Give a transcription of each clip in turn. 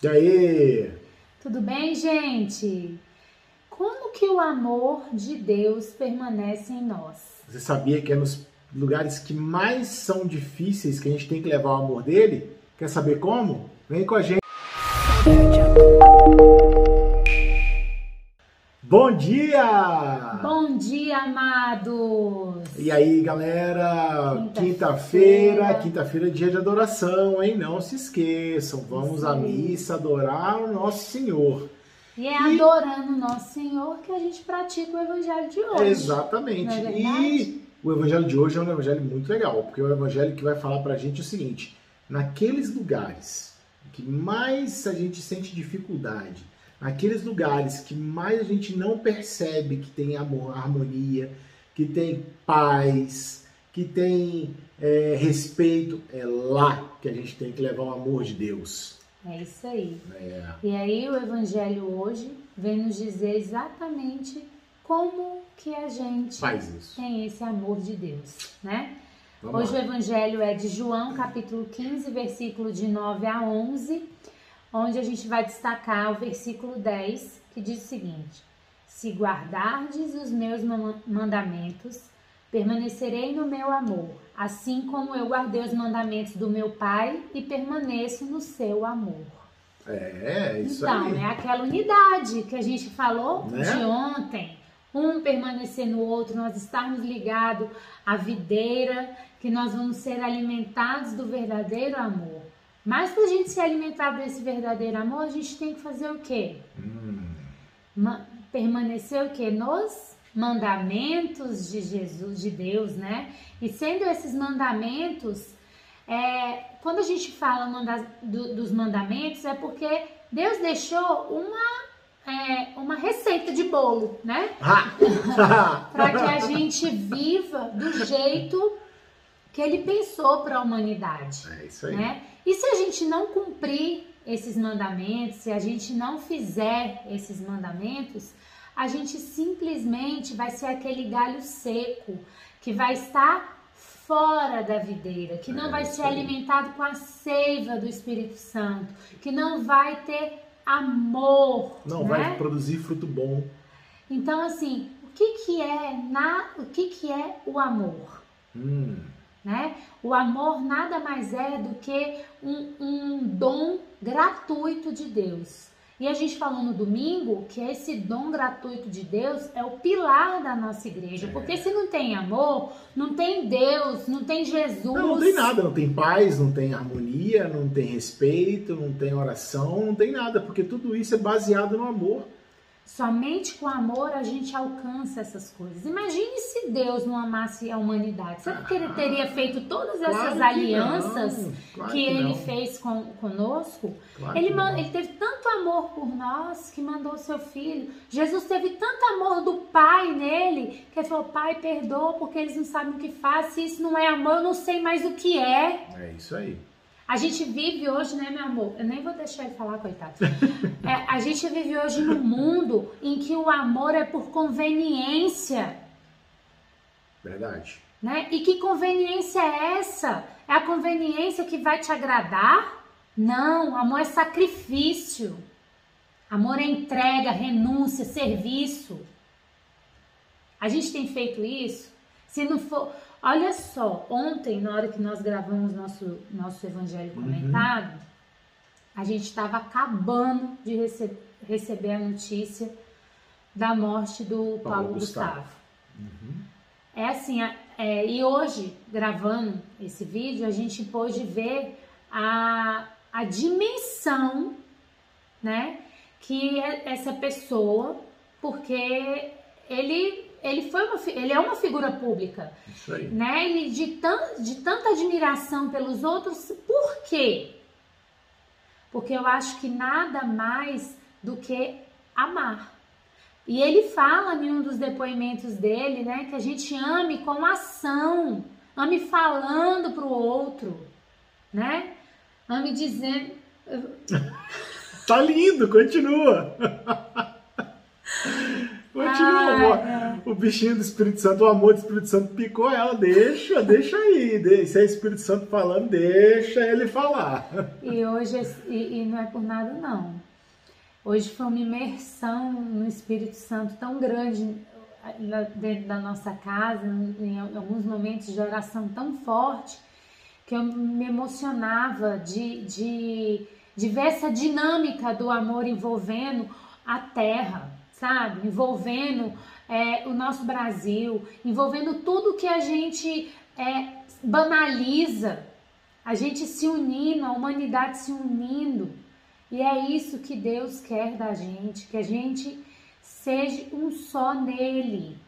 E aí? Tudo bem, gente? Como que o amor de Deus permanece em nós? Você sabia que é nos lugares que mais são difíceis que a gente tem que levar o amor dele? Quer saber como? Vem com a gente. Bom dia! Bom dia, amados! E aí, galera? Quinta-feira, quinta-feira é dia de adoração, hein? Não se esqueçam, vamos à missa adorar o nosso Senhor. E é e... adorando o nosso Senhor que a gente pratica o evangelho de hoje. Exatamente. É e o evangelho de hoje é um evangelho muito legal, porque é um evangelho que vai falar pra gente o seguinte: naqueles lugares que mais a gente sente dificuldade, aqueles lugares que mais a gente não percebe que tem amor, harmonia, que tem paz, que tem é, respeito, é lá que a gente tem que levar o amor de Deus. É isso aí. É. E aí o Evangelho hoje vem nos dizer exatamente como que a gente tem esse amor de Deus, né? Vamos hoje lá. o Evangelho é de João, capítulo 15, versículo de 9 a 11 onde a gente vai destacar o versículo 10, que diz o seguinte: Se guardardes os meus mandamentos, permanecerei no meu amor, assim como eu guardei os mandamentos do meu Pai e permaneço no seu amor. É, é isso então, aí. Então, é aquela unidade que a gente falou né? de ontem. Um permanecer no outro, nós estarmos ligados à videira, que nós vamos ser alimentados do verdadeiro amor. Mas para a gente se alimentar desse verdadeiro amor, a gente tem que fazer o quê? Hum. permanecer o quê? Nos mandamentos de Jesus, de Deus, né? E sendo esses mandamentos, é, quando a gente fala manda, do, dos mandamentos, é porque Deus deixou uma, é, uma receita de bolo, né? para que a gente viva do jeito que ele pensou para a humanidade. É isso aí. Né? E se a gente não cumprir esses mandamentos, se a gente não fizer esses mandamentos, a gente simplesmente vai ser aquele galho seco que vai estar fora da videira, que não é, vai ser alimentado com a seiva do Espírito Santo, que não vai ter amor, não né? vai produzir fruto bom. Então assim, o que que é na, o que que é o amor? Hum. Né? O amor nada mais é do que um, um dom gratuito de Deus. E a gente falou no domingo que esse dom gratuito de Deus é o pilar da nossa igreja. Porque se não tem amor, não tem Deus, não tem Jesus. Não, não tem nada, não tem paz, não tem harmonia, não tem respeito, não tem oração, não tem nada, porque tudo isso é baseado no amor. Somente com amor a gente alcança essas coisas. Imagine se Deus não amasse a humanidade. Sabe que ele teria feito todas essas claro alianças que, claro que, que ele fez com, conosco? Claro ele, não. ele teve tanto amor por nós que mandou o seu filho. Jesus teve tanto amor do Pai nele que ele falou: Pai, perdoa porque eles não sabem o que faz. Se isso não é amor, eu não sei mais o que é. É isso aí. A gente vive hoje, né, meu amor? Eu nem vou deixar ele falar, coitado. É, a gente vive hoje num mundo em que o amor é por conveniência. Verdade. Né? E que conveniência é essa? É a conveniência que vai te agradar? Não, amor é sacrifício. Amor é entrega, renúncia, serviço. A gente tem feito isso? Se não for. Olha só, ontem, na hora que nós gravamos nosso, nosso evangelho Uhum. comentado, a gente estava acabando de rece receber a notícia da morte do Paulo, Paulo Gustavo. Gustavo. Uhum. É assim, é, e hoje, gravando esse vídeo, a gente pôde ver a, a dimensão, né, que é essa pessoa, porque ele, ele, foi uma, ele é uma figura pública, Isso aí. né, e de, tan, de tanta admiração pelos outros, por quê? Porque eu acho que nada mais do que amar. E ele fala em um dos depoimentos dele, né, que a gente ame com ação, ame falando pro outro, né? Ame dizendo. Tá lindo, continua. é. o bichinho do Espírito Santo, o amor do Espírito Santo picou ela. Deixa, deixa aí. Se é Espírito Santo falando, deixa ele falar. E hoje, e, e não é por nada não. Hoje foi uma imersão no Espírito Santo tão grande dentro da nossa casa, em alguns momentos de oração tão forte, que eu me emocionava de, de, de ver essa dinâmica do amor envolvendo a terra, sabe? Envolvendo é, o nosso Brasil, envolvendo tudo que a gente é, banaliza, a gente se unindo, a humanidade se unindo. E é isso que Deus quer da gente, que a gente seja um só nele,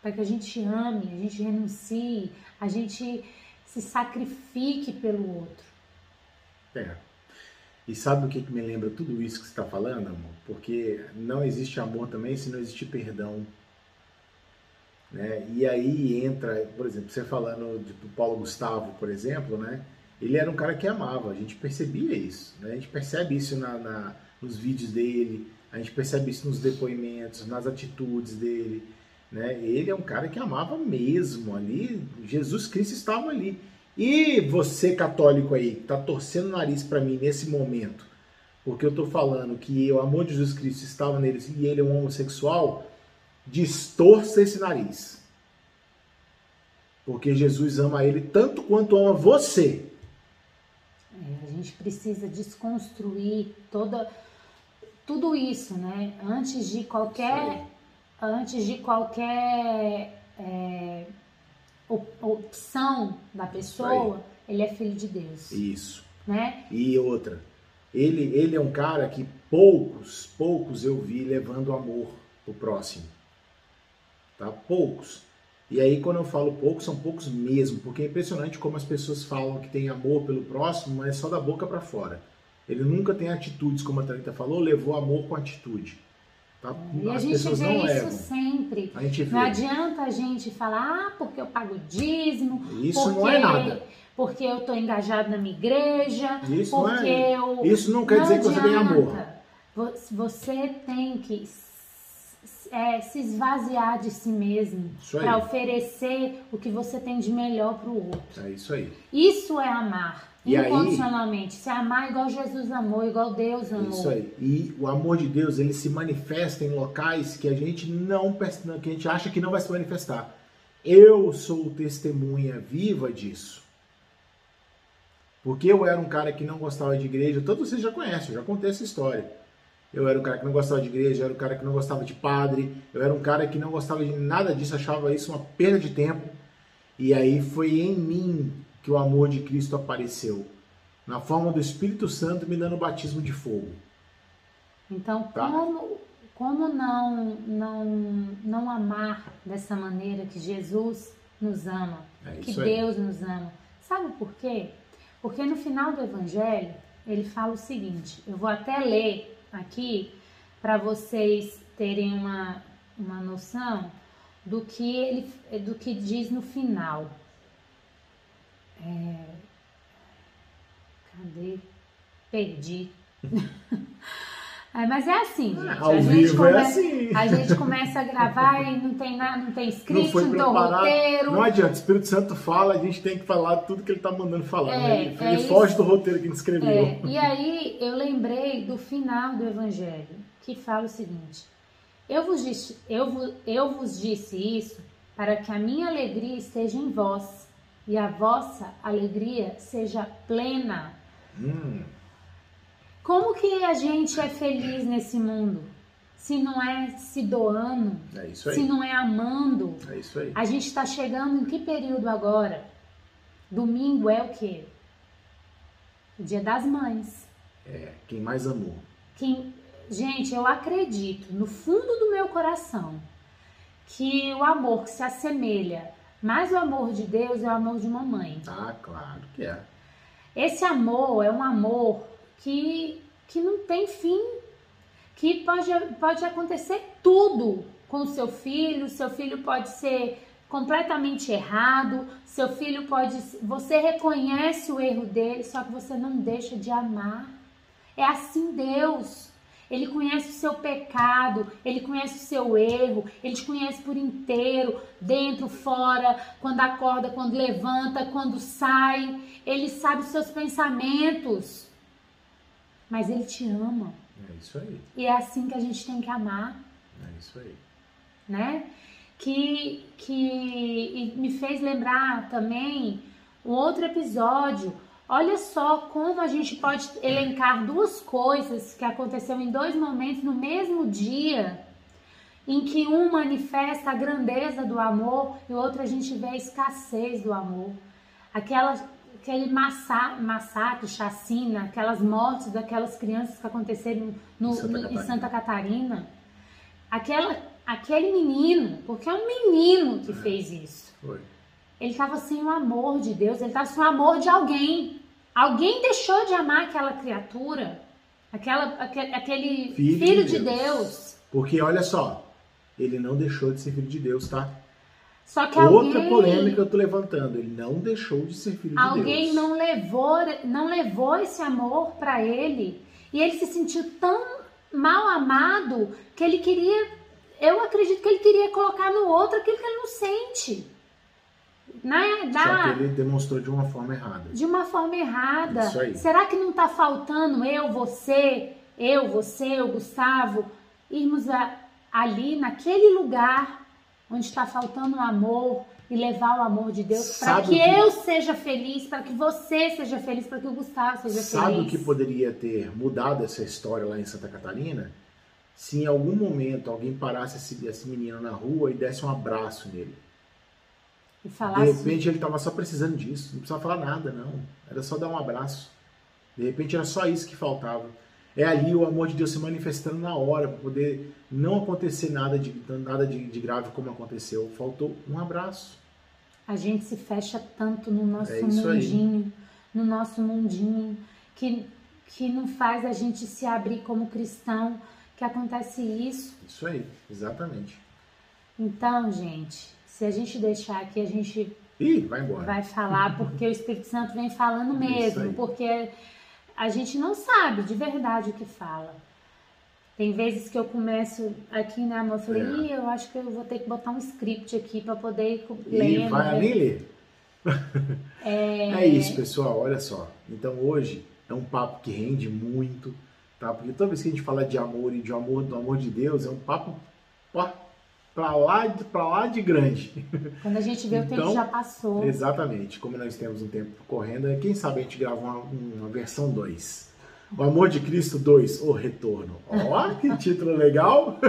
para que a gente ame, a gente renuncie, a gente se sacrifique pelo outro. É. E sabe o que, que me lembra tudo isso que você está falando, amor? Porque não existe amor também se não existe perdão. Né? E aí entra, por exemplo, você falando do Paulo Gustavo, por exemplo, né? Ele era um cara que amava, a gente percebia isso, né? A gente percebe isso na, na nos vídeos dele, a gente percebe isso nos depoimentos, nas atitudes dele, né? Ele é um cara que amava mesmo ali, Jesus Cristo estava ali. E você católico aí, que está torcendo o nariz para mim nesse momento, porque eu estou falando que o amor de Jesus Cristo estava nele e ele é um homossexual, distorça esse nariz. Porque Jesus ama ele tanto quanto ama você. É, a gente precisa desconstruir toda, tudo isso, né? Antes de qualquer, antes de qualquer é, opção da pessoa, ele é filho de Deus. Isso. Né? E outra, ele, ele é um cara que poucos, poucos eu vi levando amor pro próximo. Tá? Poucos. E aí quando eu falo poucos, são poucos mesmo, porque é impressionante como as pessoas falam que tem amor pelo próximo, mas é só da boca para fora. Ele nunca tem atitudes, como a Thalita falou, levou amor com atitude. Tá? E As a gente vê isso levam. sempre. Não adianta a gente falar, ah, porque eu pago dízimo. Isso porque, não é nada. Porque eu estou engajado na minha igreja. Isso porque não é. Eu... Isso não quer não dizer que você tem amor. Você tem que é, se esvaziar de si mesmo para oferecer o que você tem de melhor para o outro. É isso aí. Isso é amar. E incondicionalmente. Aí, se amar igual Jesus amou, igual Deus amou. Isso aí. E o amor de Deus, ele se manifesta em locais que a gente não que a gente acha que não vai se manifestar. Eu sou testemunha viva disso. Porque eu era um cara que não gostava de igreja, todos vocês já conhecem, eu já contei essa história. Eu era um cara que não gostava de igreja, eu era um cara que não gostava de padre, eu era um cara que não gostava de nada disso, achava isso uma perda de tempo. E aí foi em mim que o amor de Cristo apareceu na forma do Espírito Santo me dando batismo de fogo. Então, tá? como, como não, não, não amar dessa maneira que Jesus nos ama, é que Deus nos ama? Sabe por quê? Porque no final do Evangelho, ele fala o seguinte: eu vou até ler aqui para vocês terem uma, uma noção do que ele do que diz no final. É... Cadê? Perdi. É, mas é assim, gente. Ao a gente começa, é assim. A gente começa a gravar e não tem nada, não tem script, não, não tem roteiro. Não adianta, o Espírito Santo fala, a gente tem que falar tudo que ele está mandando falar. É, né? Ele, é ele foge do roteiro que a gente escreveu. É, e aí eu lembrei do final do Evangelho, que fala o seguinte: eu vos, disse, eu, eu vos disse isso para que a minha alegria esteja em vós e a vossa alegria seja plena. Hum. Como que a gente é feliz nesse mundo? Se não é se doando, é se não é amando. É isso aí. A gente está chegando em que período agora? Domingo é o quê? O dia das mães. É, quem mais amou. Quem... Gente, eu acredito no fundo do meu coração que o amor que se assemelha mas o amor de Deus é o amor de uma mãe. Ah, claro que é. Esse amor é um amor que, que não tem fim, que pode, pode acontecer tudo com o seu filho, seu filho pode ser completamente errado, seu filho pode. Você reconhece o erro dele, só que você não deixa de amar. É assim Deus. Ele conhece o seu pecado, ele conhece o seu erro, ele te conhece por inteiro, dentro, fora, quando acorda, quando levanta, quando sai. Ele sabe os seus pensamentos. Mas ele te ama. É isso aí. E é assim que a gente tem que amar. É isso aí. Né? Que, que me fez lembrar também um outro episódio Olha só como a gente pode elencar duas coisas que aconteceram em dois momentos no mesmo dia, em que um manifesta a grandeza do amor e o outro a gente vê a escassez do amor. Aquela, aquele massa, massacre, chacina, aquelas mortes daquelas crianças que aconteceram no, em, Santa em Santa Catarina. Aquela, aquele menino, porque é um menino que fez isso. Foi. Ele estava sem o amor de Deus, ele estava sem o amor de alguém. Alguém deixou de amar aquela criatura, aquela, aquele, aquele filho, filho, de, Deus. Deus. Porque olha só, ele não deixou de ser filho de Deus, tá? Só que Outra alguém, polêmica eu tô levantando, ele não deixou de ser filho de Deus. Alguém não levou, não levou esse amor para ele e ele se sentiu tão mal amado que ele queria, eu acredito que ele queria colocar no outro aquilo que ele não sente né, dá, Só que ele demonstrou de uma forma errada. De uma forma errada. Isso aí. Será que não está faltando eu, você, eu, você, o Gustavo, irmos a, ali naquele lugar onde está faltando o amor e levar o amor de Deus para que, que, eu seja feliz, para que você seja feliz, para que o Gustavo seja sabe feliz. Sabe o que poderia ter mudado essa história lá em Santa Catarina? Se em algum momento alguém parasse esse, esse menino na rua e desse um abraço nele. E. De repente ele estava só precisando disso, não precisava falar nada, não. Era só dar um abraço. De repente era só isso que faltava. É ali o amor de Deus se manifestando na hora, para poder não acontecer nada de, nada de, de, grave como aconteceu. Faltou um abraço. A gente se fecha tanto no nosso é mundinho, aí. no nosso mundinho, que, que não faz a gente se abrir como cristão, que acontece isso. Isso aí, exatamente. Então, gente, se a gente deixar aqui, a gente Ih, vai, embora. vai falar, porque o Espírito Santo vem falando mesmo, porque a gente não sabe de verdade o que fala. Tem vezes que eu começo aqui, né, amor? Eu falei, é. Eu acho que eu vou ter que botar um script aqui para poder ler. E vai né? nem ler. É... é isso, pessoal. Olha só. Então hoje é um papo que rende muito, tá? Porque toda vez que a gente fala de amor e de amor, do amor de Deus, é um papo ó, para lá, pra lá de grande. Quando a gente vê, então, o tempo então, já passou. Exatamente. Como nós temos um tempo correndo, quem sabe a gente grava uma, uma versão 2. O Amor de Cristo 2, O Retorno. Ó, que título legal!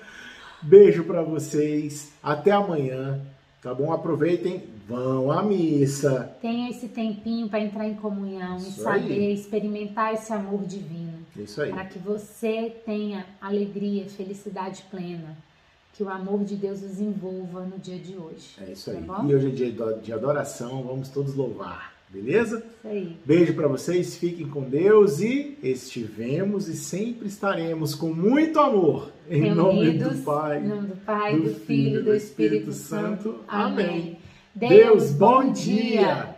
Beijo para vocês. Até amanhã. Tá bom? Aproveitem, vão à missa. Tenha esse tempinho para entrar em comunhão Isso e saber aí. experimentar esse amor divino. Isso aí. Para que você tenha alegria, felicidade plena que o amor de Deus os envolva no dia de hoje. É isso aí. Tá e hoje é dia de adoração, vamos todos louvar, beleza? Isso aí. Beijo para vocês, fiquem com Deus e estivemos e sempre estaremos com muito amor. Em Reunidos, nome do Pai, nome do, Pai, do, do Filho e do Espírito, Espírito Santo. Santo. Amém. Amém. Deus, bom dia. dia.